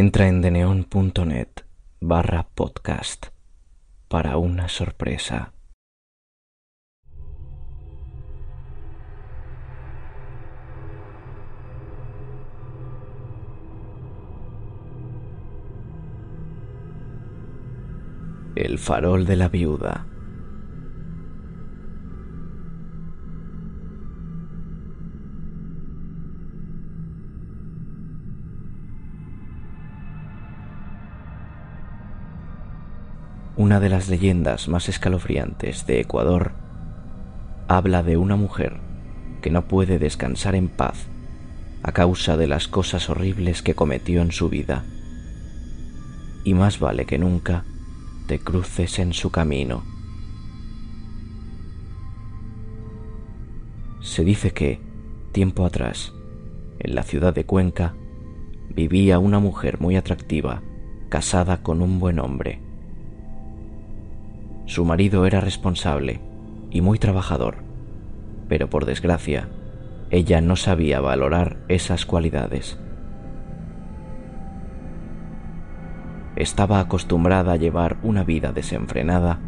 Entra en deneon.net barra podcast para una sorpresa. El farol de la viuda. Una de las leyendas más escalofriantes de Ecuador habla de una mujer que no puede descansar en paz a causa de las cosas horribles que cometió en su vida. Y más vale que nunca te cruces en su camino. Se dice que, tiempo atrás, en la ciudad de Cuenca, vivía una mujer muy atractiva, casada con un buen hombre. Su marido era responsable y muy trabajador, pero por desgracia, ella no sabía valorar esas cualidades. Estaba acostumbrada a llevar una vida desenfrenada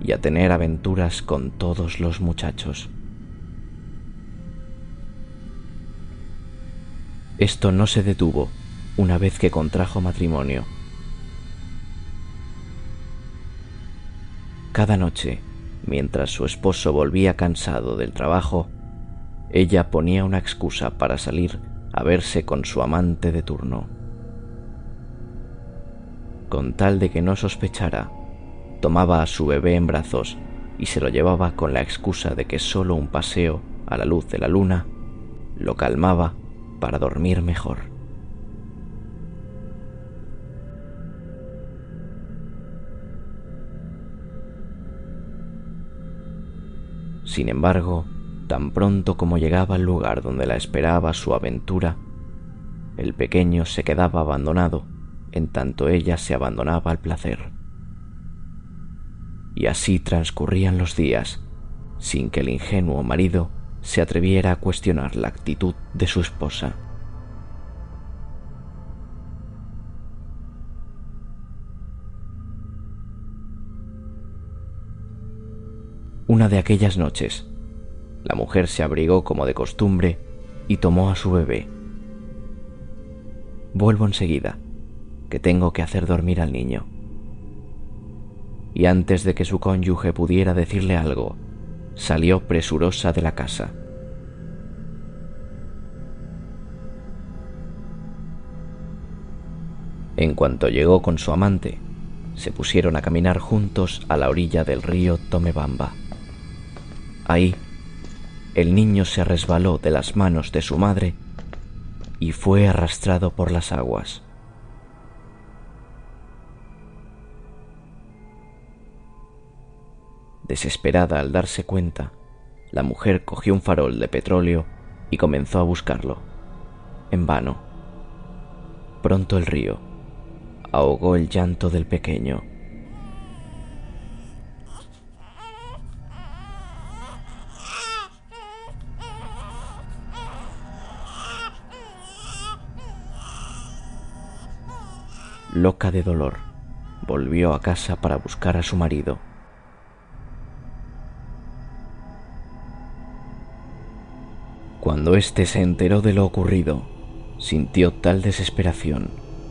y a tener aventuras con todos los muchachos. Esto no se detuvo una vez que contrajo matrimonio. Cada noche, mientras su esposo volvía cansado del trabajo, ella ponía una excusa para salir a verse con su amante de turno con tal de que no sospechara, tomaba a su bebé en brazos y se lo llevaba con la excusa de que solo un paseo a la luz de la luna lo calmaba para dormir mejor. Sin embargo, tan pronto como llegaba al lugar donde la esperaba su aventura, el pequeño se quedaba abandonado en tanto ella se abandonaba al placer. Y así transcurrían los días, sin que el ingenuo marido se atreviera a cuestionar la actitud de su esposa. Una de aquellas noches, la mujer se abrigó como de costumbre y tomó a su bebé. Vuelvo enseguida, que tengo que hacer dormir al niño. Y antes de que su cónyuge pudiera decirle algo, salió presurosa de la casa. En cuanto llegó con su amante, se pusieron a caminar juntos a la orilla del río Tomebamba. Ahí, el niño se resbaló de las manos de su madre y fue arrastrado por las aguas. Desesperada al darse cuenta, la mujer cogió un farol de petróleo y comenzó a buscarlo. En vano. Pronto el río ahogó el llanto del pequeño. Loca de dolor, volvió a casa para buscar a su marido. Cuando éste se enteró de lo ocurrido, sintió tal desesperación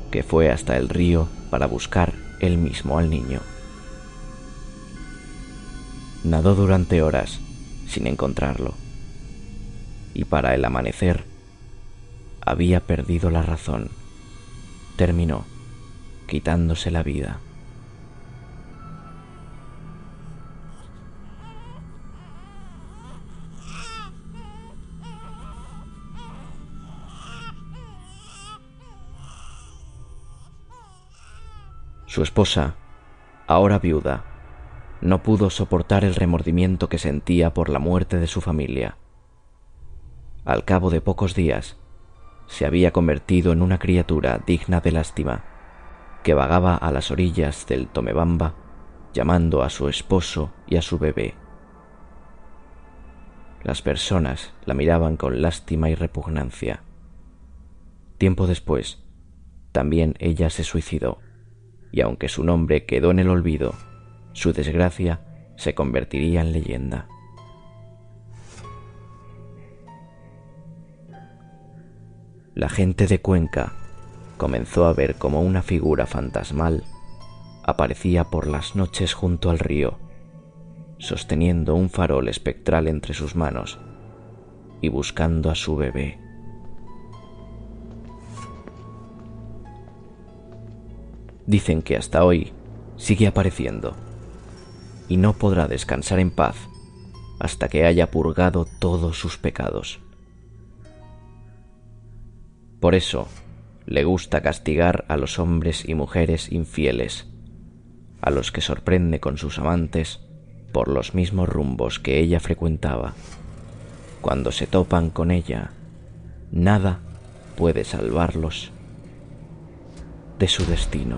que fue hasta el río para buscar él mismo al niño. Nadó durante horas sin encontrarlo y para el amanecer había perdido la razón. Terminó quitándose la vida. Su esposa, ahora viuda, no pudo soportar el remordimiento que sentía por la muerte de su familia. Al cabo de pocos días, se había convertido en una criatura digna de lástima, que vagaba a las orillas del Tomebamba llamando a su esposo y a su bebé. Las personas la miraban con lástima y repugnancia. Tiempo después, también ella se suicidó, y aunque su nombre quedó en el olvido, su desgracia se convertiría en leyenda. La gente de Cuenca comenzó a ver como una figura fantasmal aparecía por las noches junto al río, sosteniendo un farol espectral entre sus manos y buscando a su bebé. Dicen que hasta hoy sigue apareciendo y no podrá descansar en paz hasta que haya purgado todos sus pecados. Por eso le gusta castigar a los hombres y mujeres infieles, a los que sorprende con sus amantes por los mismos rumbos que ella frecuentaba. Cuando se topan con ella, nada puede salvarlos de su destino.